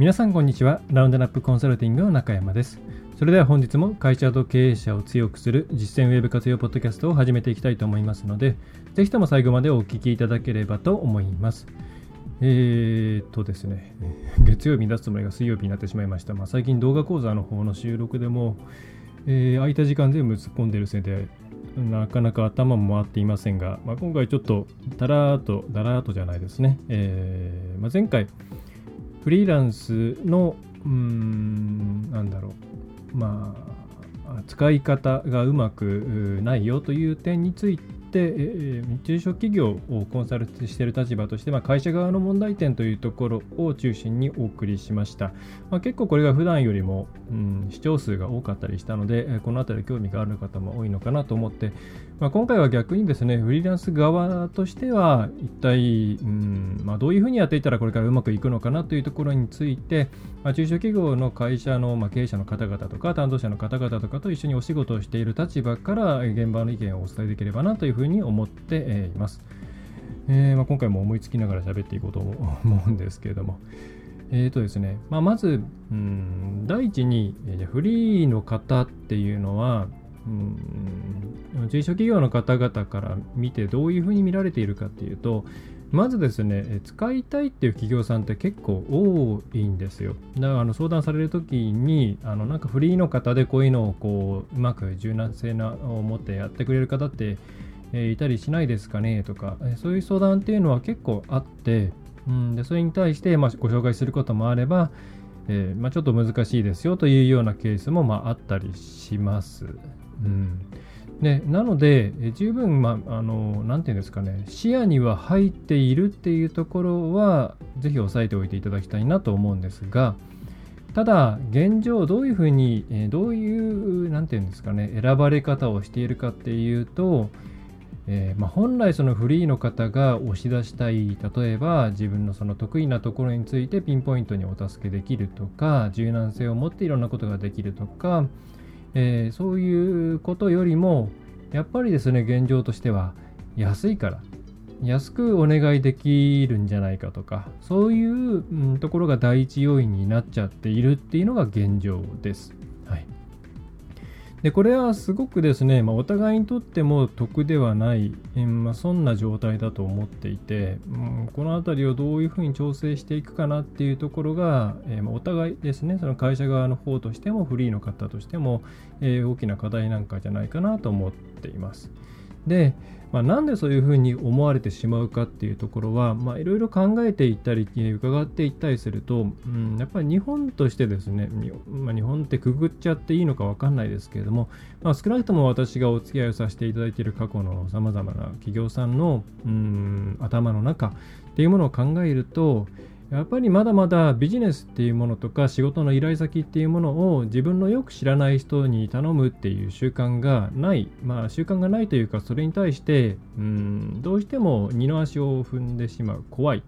皆さんこんにちは。ラウンドナップコンサルティングの中山です。それでは本日も会社と経営者を強くする実践ウェブ活用ポッドキャストを始めていきたいと思いますのでぜひとも最後までお聞きいただければと思います。えー、っとですね。月曜日に出すつもりが水曜日になってしまいました、まあ、最近動画講座の方の収録でも、えー、空いた時間全部突っ込んでるせいでなかなか頭も回っていませんが、まあ、今回ちょっとだらーと、だらーとじゃないですね。えーまあ、前回、フリーランスの、うん、なんだろう、まあ、使い方がうまくないよという点について、え、中小企業をコンサルしている立場として、まあ、会社側の問題点というところを中心にお送りしました。まあ、結構これが普段よりも、うん、視聴数が多かったりしたので、この辺り興味がある方も多いのかなと思って、まあ、今回は逆にですね、フリーランス側としては、一体、うんまあ、どういうふうにやっていったらこれからうまくいくのかなというところについて、まあ、中小企業の会社の、まあ、経営者の方々とか、担当者の方々とかと一緒にお仕事をしている立場から、現場の意見をお伝えできればなというふうに思っています。えーまあ、今回も思いつきながら喋っていこうと思うんですけれども、えーとですねまあ、まず、うん、第一に、フリーの方っていうのは、うん、中小企業の方々から見てどういうふうに見られているかっていうと、まずですね、使いたいっていう企業さんって結構多いんですよ。だからあの相談されるときに、あのなんかフリーの方でこういうのをこううまく柔軟性なを持ってやってくれる方ってえいたりしないですかね？とか、そういう相談っていうのは結構あって、うん、でそれに対して、まあ、ご紹介することもあれば、えー、まあ、ちょっと難しいですよというようなケースも、まあ、あったりします。うんでなので、十分、まあ、あの、なていうんですかね、視野には入っているっていうところは、ぜひ押さえておいていただきたいなと思うんですが、ただ、現状、どういうふうに、えどういう、なんていうんですかね、選ばれ方をしているかっていうと、えー、まあ、本来そのフリーの方が押し出したい例えば自分のその得意なところについてピンポイントにお助けできるとか柔軟性を持っていろんなことができるとか、えー、そういうことよりもやっぱりですね現状としては安いから安くお願いできるんじゃないかとかそういう、うん、ところが第一要因になっちゃっているっていうのが現状です。はいでこれはすごくですね、まあ、お互いにとっても得ではない、え、まあ、そんな状態だと思っていて、うん、この辺りをどういうふうに調整していくかなっていうところが、えー、まあ、お互いですね、その会社側の方としてもフリーの方としても、え大きな課題なんかじゃないかなと思っています。で、まあ、なんでそういうふうに思われてしまうかっていうところはいろいろ考えていったり伺っていったりすると、うん、やっぱり日本としてですね、まあ、日本ってくぐっちゃっていいのか分かんないですけれども、まあ、少なくとも私がお付き合いをさせていただいている過去のさまざまな企業さんのうん頭の中っていうものを考えるとやっぱりまだまだビジネスっていうものとか仕事の依頼先っていうものを自分のよく知らない人に頼むっていう習慣がない、まあ習慣がないというかそれに対してうんどうしても二の足を踏んでしまう。怖い。っ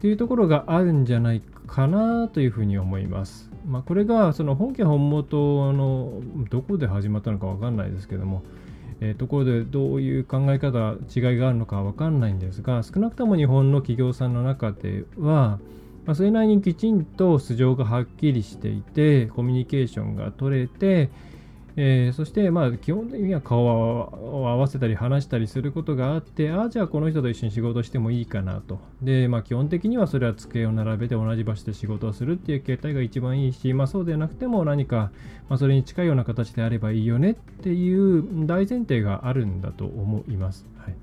ていうところがあるんじゃないかなというふうに思います。まあ、これがその本家本元のどこで始まったのかわかんないですけどもえー、ところでどういう考え方違いがあるのかは分かんないんですが少なくとも日本の企業さんの中では、まあ、それなりにきちんと素性がはっきりしていてコミュニケーションが取れてえー、そして、まあ、基本的には顔を合わせたり話したりすることがあって、ああ、じゃあこの人と一緒に仕事してもいいかなと。で、まあ、基本的にはそれは机を並べて同じ場所で仕事をするっていう形態が一番いいし、まあ、そうでなくても何か、まあ、それに近いような形であればいいよねっていう大前提があるんだと思います。はい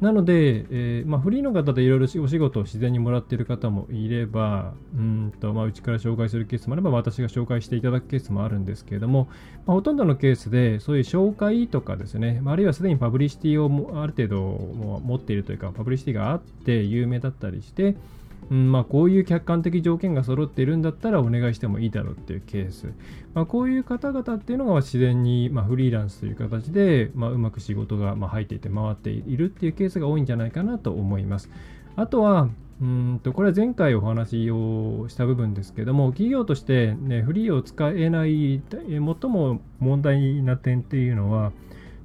なので、えーまあ、フリーの方でいろいろお仕事を自然にもらっている方もいれば、うんとまあ、うちから紹介するケースもあれば、私が紹介していただくケースもあるんですけれども、まあ、ほとんどのケースで、そういう紹介とかですね、あるいはすでにパブリシティをある程度持っているというか、パブリシティがあって有名だったりして、うんまあ、こういう客観的条件が揃っているんだったらお願いしてもいいだろうっていうケース、まあ、こういう方々っていうのが自然に、まあ、フリーランスという形で、まあ、うまく仕事がまあ入っていて回っているっていうケースが多いんじゃないかなと思います。あとは、うんとこれは前回お話をした部分ですけども、企業として、ね、フリーを使えない最も問題な点っていうのは、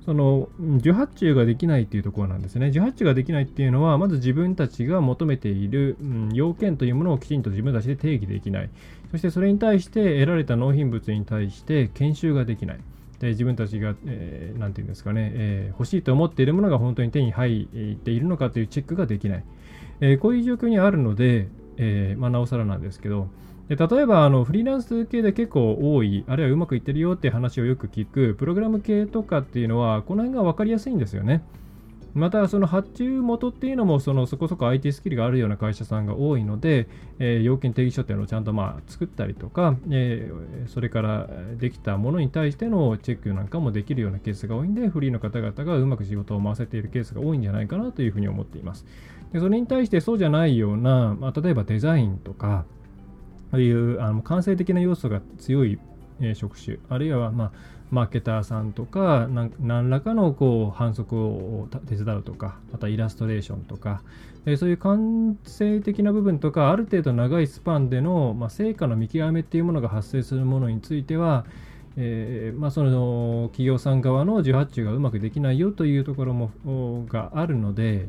その受発注ができないっていうところなんですね。受発注ができないっていうのは、まず自分たちが求めている、うん、要件というものをきちんと自分たちで定義できない。そしてそれに対して得られた納品物に対して研修ができない。で自分たちが、えー、て言うんですかね、えー、欲しいと思っているものが本当に手に入っているのかというチェックができない。えー、こういう状況にあるので、えまあ、なおさらなんですけど、で例えばあのフリーランス系で結構多い、あるいはうまくいってるよって話をよく聞く、プログラム系とかっていうのは、この辺が分かりやすいんですよね。また、その発注元っていうのもそのそこそこ IT スキルがあるような会社さんが多いので、えー、要件定義書っていうのをちゃんとまあ作ったりとか、えー、それからできたものに対してのチェックなんかもできるようなケースが多いんで、フリーの方々がうまく仕事を回せているケースが多いんじゃないかなというふうに思っています。でそれに対してそうじゃないような、まあ、例えばデザインとか、そういうあの感性的な要素が強い、え、職種。あるいは、まあ、マーケターさんとか何らかのこう反則を手伝うとかまたイラストレーションとか、え、そういう感性的な部分とかある程度長いスパンでの、まあ、成果の見極めっていうものが発生するものについてはえーまあ、その企業さん側の受発注がうまくできないよというところもがあるので、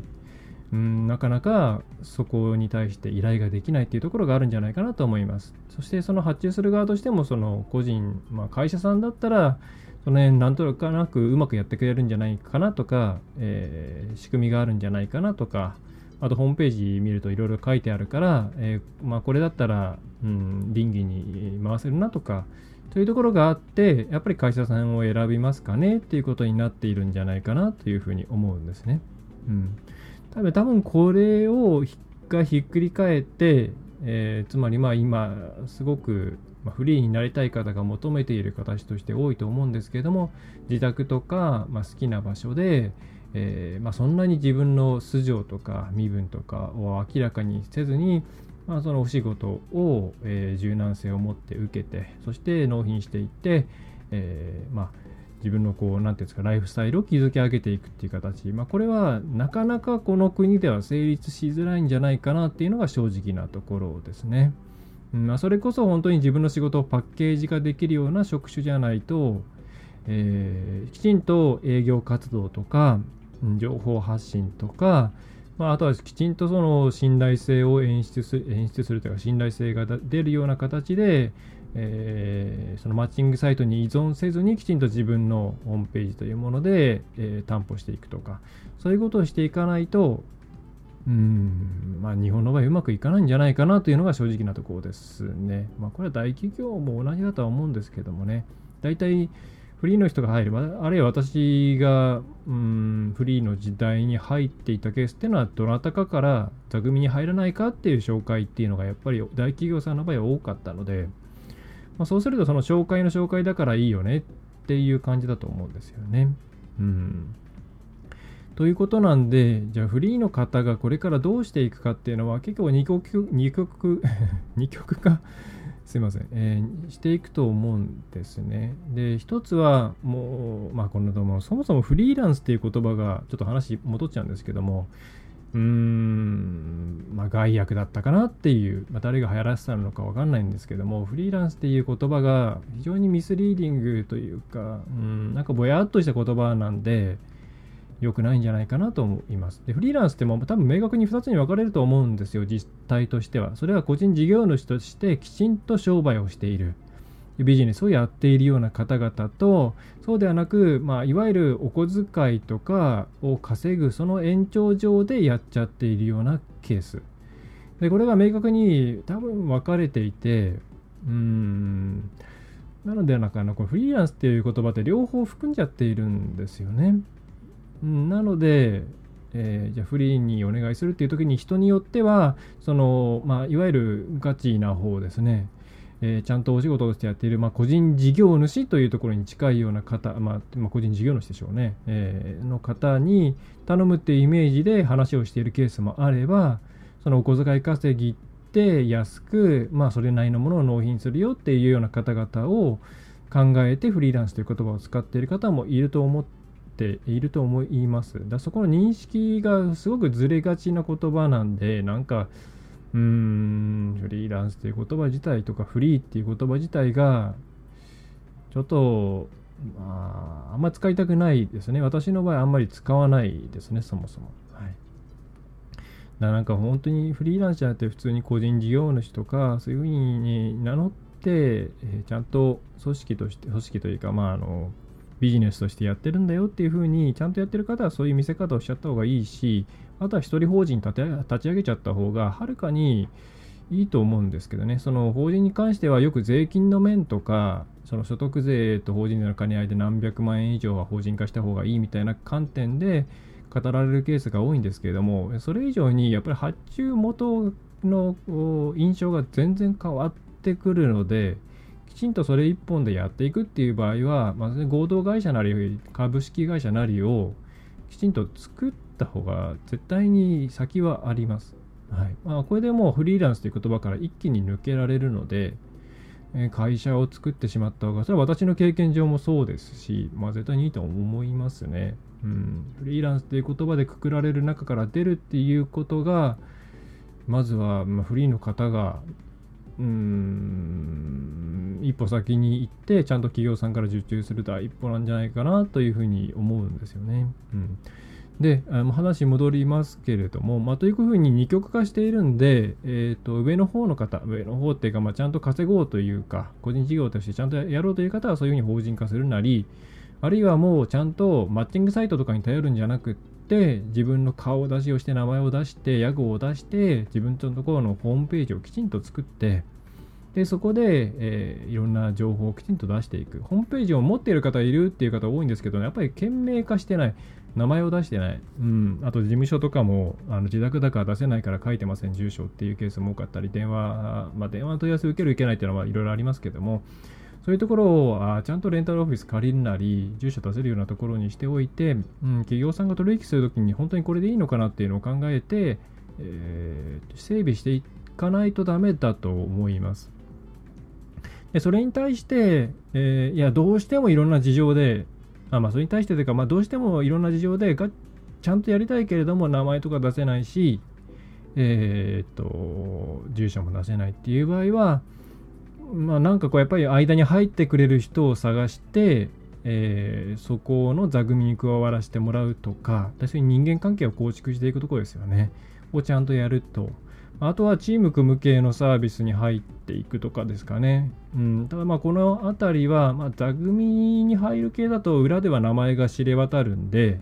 うんなかなかそこに対して依頼ができないっていうところがあるんじゃないかなと思います。そしてその発注する側としてもその個人、まあ、会社さんだったらその辺なんとなくうまくやってくれるんじゃないかなとか、えー、仕組みがあるんじゃないかなとかあとホームページ見るといろいろ書いてあるから、えー、まあ、これだったら、うん、倫理に回せるなとかというところがあってやっぱり会社さんを選びますかねっていうことになっているんじゃないかなというふうに思うんですね。うん多分多分これをがひっくり返って、えー、つまりまあ今すごくフリーになりたい方が求めている形として多いと思うんですけれども自宅とか、まあ、好きな場所で、えー、まあ、そんなに自分の素性とか身分とかを明らかにせずに、まあ、そのお仕事を、えー、柔軟性を持って受けてそして納品していって、えまあ自分のこう、なんていうんですか、ライフスタイルを築き上げていくっていう形。まあ、これはなかなかこの国では成立しづらいんじゃないかなっていうのが正直なところですね。うんまあ、それこそ本当に自分の仕事をパッケージ化できるような職種じゃないと、えー、きちんと営業活動とか、情報発信とか、まあ、あとはきちんとその信頼性を演出する演出するというか信頼性が出るような形で、えー、そのマッチングサイトに依存せずにきちんと自分のホームページというもので、えー、担保していくとかそういうことをしていかないとうんまあ日本の場合うまくいかないんじゃないかなというのが正直なところですね。まあこれは大企業も同じだとは思うんですけどもね大体フリーの人が入るあるいは私がうんフリーの時代に入っていたケースっていうのはどなたかから座組に入らないかっていう紹介っていうのがやっぱり大企業さんの場合は多かったのでまあ、そうするとその紹介の紹介だからいいよねっていう感じだと思うんですよね。うん。ということなんで、じゃあフリーの方がこれからどうしていくかっていうのは結構二極、二極、二極化？すいません、えー、していくと思うんですね。で、一つはもう、まあこのもそもそもフリーランスっていう言葉がちょっと話戻っちゃうんですけども、うーん、まあ、害悪だったかなっていう、まあ、誰が流行らせたのかわかんないんですけども、フリーランスっていう言葉が非常にミスリーディングというか、うん、なんかぼやっとした言葉なんで、良くないんじゃないかなと思います。で、フリーランスっても多分明確に2つに分かれると思うんですよ、実態としては。それは個人事業主としてきちんと商売をしている。ビジネスをやっているような方々とそうではなく、まあ、いわゆるお小遣いとかを稼ぐその延長上でやっちゃっているようなケースでこれが明確に多分分かれていてうんなのでなんかあのこのフリーランスっていう言葉って両方含んじゃっているんですよね。なので、えー、じゃあフリーにお願いするっていう時に人によってはその、まあ、いわゆるガチな方ですねえー、ちゃんとお仕事としてやっている、まあ、個人事業主というところに近いような方、まあ、まあ、個人事業主でしょうね、えー、の方に頼むっていうイメージで話をしているケースもあれば、そのお小遣い稼ぎって安く、まあ、それなりのものを納品するよっていうような方々を考えてフリーランスという言葉を使っている方もいると思っていると思います。だそこの認識がすごくずれがちな言葉なんで、なんか、うーん、フリーランスという言葉自体とかフリーっていう言葉自体が、ちょっと、まあ、あんまり使いたくないですね。私の場合あんまり使わないですね、そもそも。はい。だなんか本当にフリーランスじゃなくて普通に個人事業主とか、そういうふうに名乗って、え、ちゃんと組織として、組織というか、まあ、あの、ビジネスとしてやってるんだよっていうふうにちゃんとやってる方はそういう見せ方をしちゃった方がいいしあとは一人法人立て立ち上げちゃった方がはるかにいいと思うんですけどね。その法人に関してはよく税金の面とかその所得税と法人税の兼ね合いで何百万円以上は法人化した方がいいみたいな観点で語られるケースが多いんですけれどもそれ以上にやっぱり発注元の印象が全然変わってくるのできちんとそれ一本でやっていくっていう場合は、まず合同会社なり株式会社なりをきちんと作ってった方が絶対に先はあります。はいまあ、これでもうフリーランスという言葉から一気に抜けられるので、え会社を作ってしまった方が、それは私の経験上もそうですし、まあ、絶対にいいと思いますね。うん、フリーランスという言葉でくくられる中から出るっていうことが、まずは、まフリーの方がうーん一歩先に行ってちゃんと企業さんから受注する第一歩なんじゃないかなというふうに思うんですよね。うん、で話戻りますけれども、まあ、というふうに二極化しているんで、えーと、上の方の方上の方っていうか、まあ、ちゃんと稼ごうというか個人事業としてちゃんとやろうという方はそういうふうに法人化するなりあるいはもうちゃんとマッチングサイトとかに頼るんじゃなくって自分の顔出しをして名前を出して屋号を出して自分のところのホームページをきちんと作ってでそこで、えー、いろんな情報をきちんと出していく。ホームページを持っている方いるっていう方多いんですけど、ね、やっぱり件名化してない。名前を出してない、うん、あと事務所とかもあの自宅だから出せないから書いてません。住所っていうケースも多かったり電話、まあ、電話の問い合わせ受ける受けないっていうのはいろいろありますけども。そういうところをあちゃんとレンタルオフィス借りるなり、住所出せるようなところにしておいて、うん、企業さんが取引するときに本当にこれでいいのかなっていうのを考えて、えー、整備していかないとダメだと思います。でそれに対して、えー、いや、どうしてもいろんな事情で、あまあ、それに対してというか、まあ、どうしてもいろんな事情でがちゃんとやりたいけれども、名前とか出せないし、えー、っと、住所も出せないっていう場合は、まあ、なんかこうやっぱり間に入ってくれる人を探して、えー、そこの座組に加わらせてもらうとか、確かに人間関係を構築していくところですよね。をちゃんとやると。あとはチーム組む系のサービスに入っていくとかですかね。うん、ただまあこの辺りは、まあ、座組に入る系だと裏では名前が知れ渡るんで、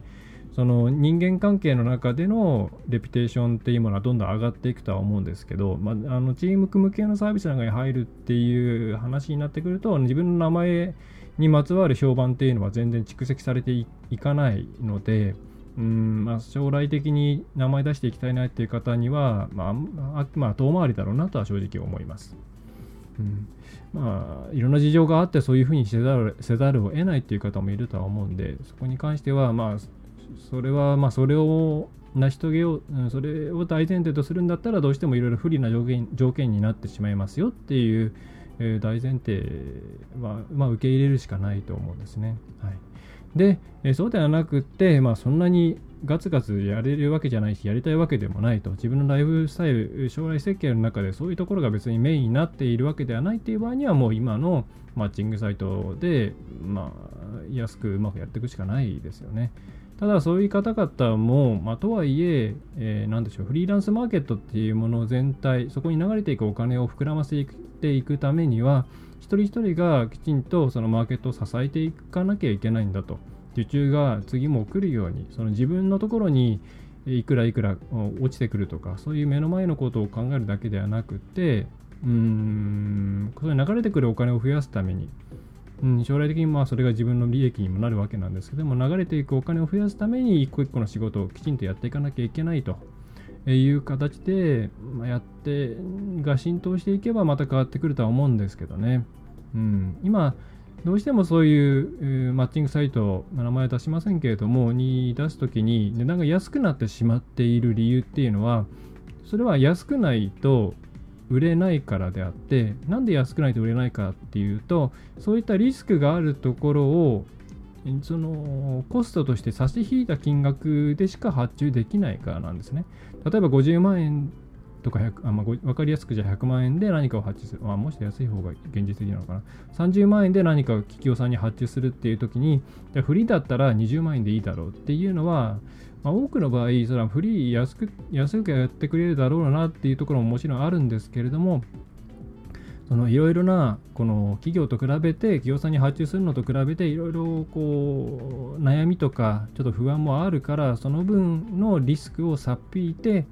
その人間関係の中でのレピュテーションっていうものはどんどん上がっていくとは思うんですけど、まあ、あのチーム組む系のサービスなんかに入るっていう話になってくると自分の名前にまつわる評判っていうのは全然蓄積されていかないので、うんまあ、将来的に名前出していきたいなっていう方には、まあ、まあ、遠回りだろうなとは正直思います。うんまあ、いろんな事情があってそういうふうにせざるせざるを得ないっていう方もいるとは思うんでそこに関しては、まあ、それはまあそれを成し遂げよう、うんそれを大前提とするんだったらどうしてもいろいろ不利な条件条件になってしまいますよっていう、えー、大前提は、まあ、受け入れるしかないと思うんですね。はい、で、えそうではなくって、まあ、そんなにガツガツやれるわけじゃないし、やりたいわけでもないと、自分のライフスタイル、将来設計の中でそういうところが別にメインになっているわけではないっていう場合には、もう今のマッチングサイトで、まあ、安くうまくやっていくしかないですよね。ただそういう方々も、まあ、とはいええー、なんでしょう、フリーランスマーケットっていうもの全体、そこに流れていくお金を膨らませていくためには、一人一人がきちんとそのマーケットを支えていかなきゃいけないんだと。受注が次も来るように、その自分のところにいくらいくら落ちてくるとか、そういう目の前のことを考えるだけではなくて、うーん、それ流れてくるお金を増やすために、うん、将来的にまあそれが自分の利益にもなるわけなんですけども流れていくお金を増やすために一個一個の仕事をきちんとやっていかなきゃいけないという形で、やってが浸透していけばまた変わってくるとは思うんですけどね、うん、今どうしてもそういう、マッチングサイト、名前出しませんけれども、に出すときに値段が安くなってしまっている理由っていうのは、それは安くないと売れないからであってなんで安くないと売れないかっていうとそういったリスクがあるところをそのコストとして差し引いた金額でしか発注できないからなんですね。例えば50万円とか1あ、まあ、分かりやすくじゃ100万円で何かを発注する、まあ、もし安い方が現実的なのかな30万円で何かを企業さんに発注するっていう時にじゃフリーだったら20万円でいいだろうっていうのは、まあ、多くの場合それはフリー安く安くやってくれるだろうなっていうところももちろんあるんですけれどもいろいろなこの企業と比べて企業さんに発注するのと比べていろいろこう悩みとかちょっと不安もあるからその分のリスクをさっぴいて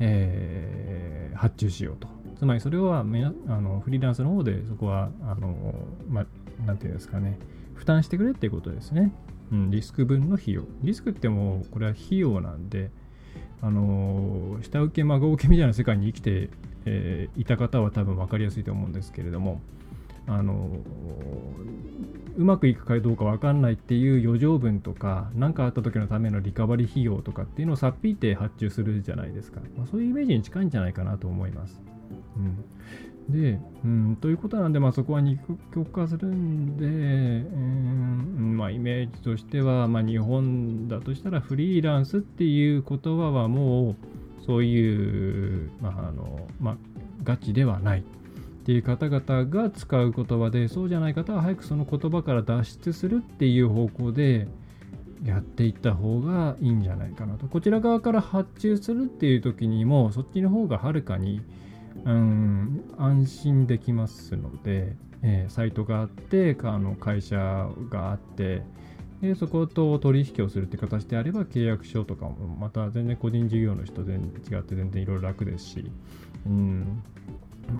えー、発注しようと。つまりそれはあのフリーランスの方でそこは、あのまなんていうんですかね、負担してくれっていうことですね。うん、リスク分の費用。リスクってもうこれは費用なんで、あの下請け孫請けみたいな世界に生きて、えー、いた方は多分分かりやすいと思うんですけれども、あのうまくいくかどうか分かんないっていう余剰分とか何かあった時のためのリカバリー費用とかっていうのをさっぴいて発注するじゃないですか、まあ、そういうイメージに近いんじゃないかなと思います。うん、で、うん、ということなんで、まあ、そこは二極化するんで、うんまあ、イメージとしては、まあ、日本だとしたらフリーランスっていう言葉はもうそういう、まああのまあ、ガチではないっていう方々が使う言葉でそうじゃない方は早くその言葉から脱出するっていう方向でやっていった方がいいんじゃないかなと。こちら側から発注するっていう時にもそっちの方がはるかにうん安心できますので、えー、サイトがあってあの会社があってでそこと取引をするって形であれば契約書とかもまた全然個人事業の人全然違って全然いろいろ楽ですし、うん、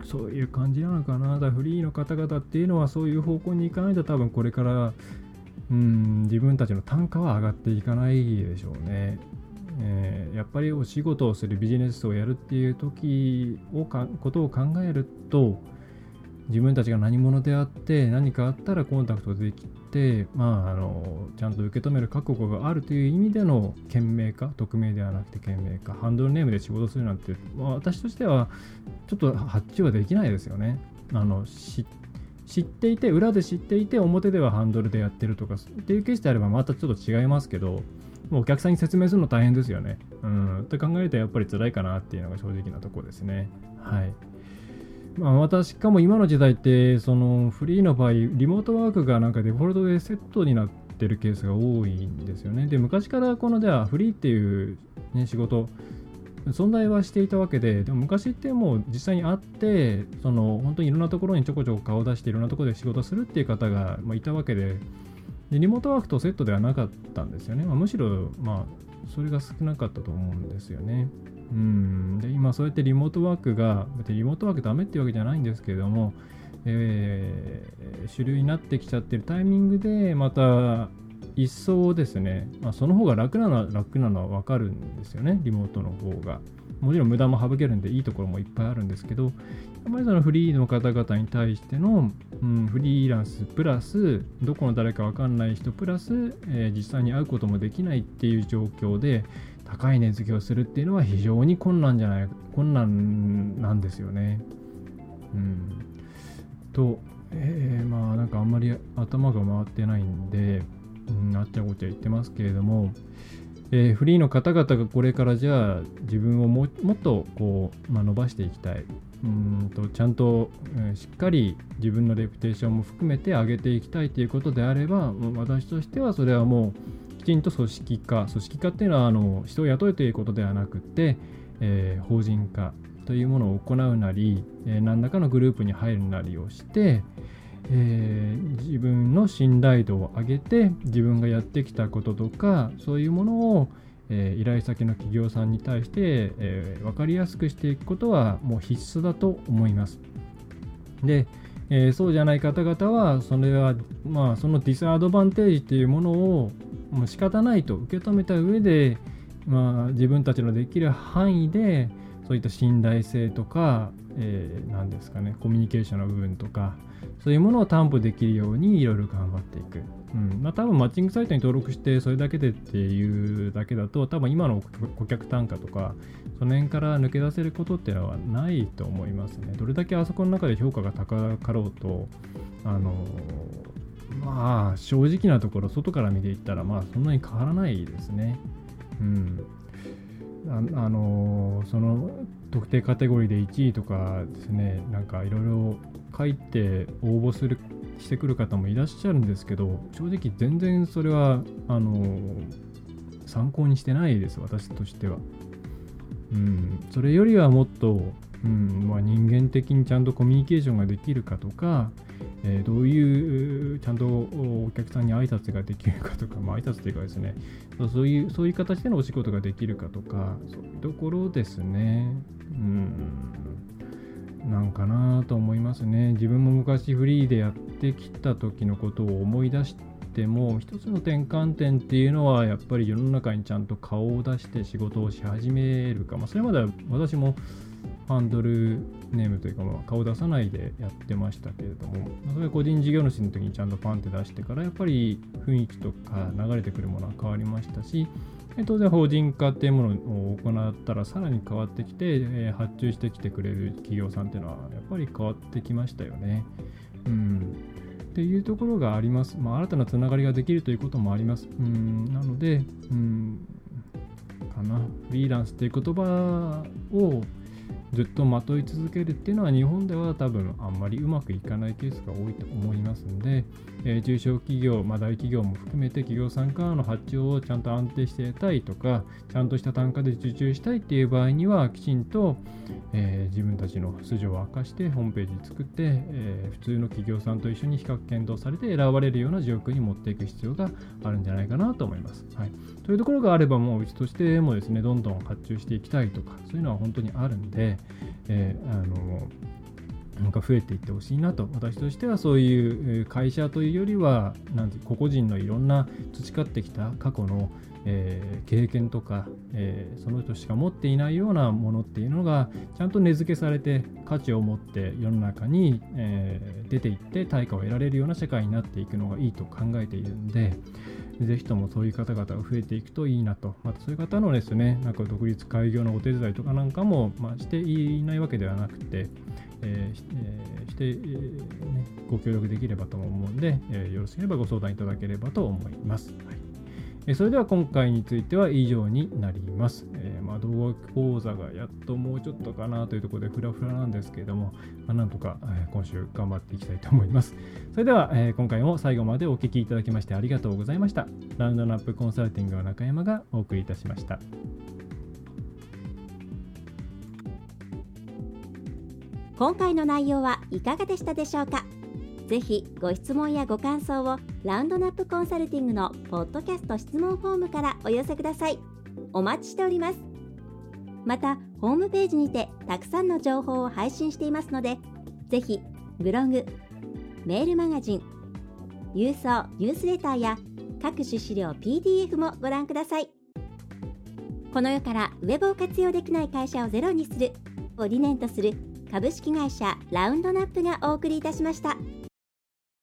そういう感じなのかな。だフリーの方々っていうのはそういう方向に行かないと多分これからうん自分たちの単価は上がっていかないでしょうね。えー、やっぱりお仕事をするビジネスをやるっていう時をかことを考えると自分たちが何者であって何かあったらコンタクトできて、まあ、あのちゃんと受け止める覚悟があるという意味での件名か匿名ではなくて件名かハンドルネームで仕事するなんて、まあ、私としてはちょっと発注はできないですよね。あの知っていて裏で知っていて表ではハンドルでやってるとかっていうケースであればまたちょっと違いますけどもうお客さんに説明するの大変ですよね。うん。って考えるとやっぱり辛いかなっていうのが正直なところですね。はい。まあ、私しかも今の時代ってそのフリーの場合リモートワークがなんかデフォルトでセットになってるケースが多いんですよねで昔からこのではフリーっていう、ね、仕事存在はしていたわけででも昔ってもう実際に会ってその本当にいろんなところにちょこちょこ顔を出していろんなところで仕事するっていう方が、まあ、いたわけででリモートワークとセットではなかったんですよね、まあ、むしろまあそれが少なかったと思うんですよね。うん、で今そうやってリモートワークが、リモートワークダメっていうわけじゃないんですけれども、えー、主流になってきちゃってるタイミングで、また一層ですね、まあ、その方が楽なのは楽なのは分かるんですよね、リモートの方が。もちろん無駄も省けるんでいいところもいっぱいあるんですけど、やっぱりそのフリーの方々に対しての、うん、フリーランスプラス、どこの誰か分かんない人プラス、えー、実際に会うこともできないっていう状況で、高い値付けをするっていうのは非常に困難じゃない困難なんですよね。うん、と、えー、まあなんかあんまり頭が回ってないんで、うん、あっちゃこっちゃ言ってますけれども、えー、フリーの方々がこれからじゃあ自分をもっとこう、まあ、伸ばしていきたいうんとちゃんと、えー、しっかり自分のレプテーションも含めて上げていきたいということであれば私としてはそれはもうきちんと組織化組織化っていうのはあの人を雇うということではなくて、えー、法人化というものを行うなり、えー、何らかのグループに入るなりをして、えー、自分の信頼度を上げて自分がやってきたこととかそういうものを、え、依頼先の企業さんに対して、え、分かりやすくしていくことはもう必須だと思います。で、えー、そうじゃない方々はそれはまあそのディスアドバンテージっていうものをもう仕方ないと受け止めた上で、まあ、自分たちのできる範囲でそういった信頼性とか、えー、何ですかねコミュニケーションの部分とかそういうものを担保できるようにいろいろ頑張っていくうんまあ、多分マッチングサイトに登録してそれだけでっていうだけだと多分今の顧客単価とかその辺から抜け出せることっていうのはないと思いますね。どれだけあそこの中で評価が高かろうとあのまあ正直なところ外から見ていったらまあそんなに変わらないですね。うんあのその特定カテゴリーで1位とかですねなんかいろいろ書いて応募するしてくる方もいらっしゃるんですけど正直全然それはあの参考にしてないです私としては。うん、それよりはもっと、うんまあ、人間的にちゃんとコミュニケーションができるかとか、えー、どういうちゃんとお客さんに挨拶ができるかとか、まあ、挨拶というかですねそういうそういう形でのお仕事ができるかとかそういうところですね。うんなんかなと思いますね。自分も昔フリーでやってきた時のことを思い出しても、一つの転換点っていうのは、やっぱり世の中にちゃんと顔を出して仕事をし始めるか、まあ、それまでは私もハンドルネームというか、まあ、顔出さないでやってましたけれども、まそれ個人事業主の時にちゃんとパンって出してから、やっぱり雰囲気とか流れてくるものは変わりましたし、当然法人化っていうものを行ったらさらに変わってきて、え発注してきてくれる企業さんっていうのはやっぱり変わってきましたよね。うん、っていうところがあります。まあ、新たなつながりができるということもあります。うんなので、うんかな、フリーランスっていう言葉をずっとまとい続けるっていうのは日本では多分あんまりうまくいかないケースが多いと思いますので、えー、中小企業、まあ、大企業も含めて企業さんからの発注をちゃんと安定して得たいとかちゃんとした単価で受注したいっていう場合にはきちんと、えー、自分たちの素性を明かしてホームページ作って、えー、普通の企業さんと一緒に比較検討されて選ばれるような状況に持っていく必要があるんじゃないかなと思います。はい、というところがあればもううちとしてもですねどんどん発注していきたいとかそういうのは本当にあるんで、えー、あのなんか増えていってほしいなと。私としてはそういう会社というよりはなんて個々人のいろんな培ってきた過去の、えー、経験とか、えー、その人しか持っていないようなものっていうのがちゃんと根付けされて価値を持って世の中に、えー、出ていって対価を得られるような社会になっていくのがいいと考えているんで、ぜひともそういう方々が増えていくといいなと、またそういう方のですね、なんか独立開業のお手伝いとかなんかも、まあ、していないわけではなくて、えーえー、して、えーね、ご協力できればと思うんで、えー、よろしければご相談いただければと思います。はいそれでは今回については以上になります。えー、まあ、動画講座がやっともうちょっとかなというところでフラフラなんですけれども、まあ、なんとか、え、今週頑張っていきたいと思います。それでは、えー、今回も最後までお聴きいただきましてありがとうございました。ラウンドナップコンサルティングの中山がお送りいたしました。今回の内容はいかがでしたでしょうか？ぜひご質問やご感想をラウンドナップコンサルティングのポッドキャスト質問フォームからお寄せください。お待ちしております。また、ホームページにてたくさんの情報を配信していますので、ぜひブログ、メールマガジン、郵送ニュースレターや各種資料 PDF もご覧ください。この世からウェブを活用できない会社をゼロにするを理念とする株式会社ラウンドナップがお送りいたしました。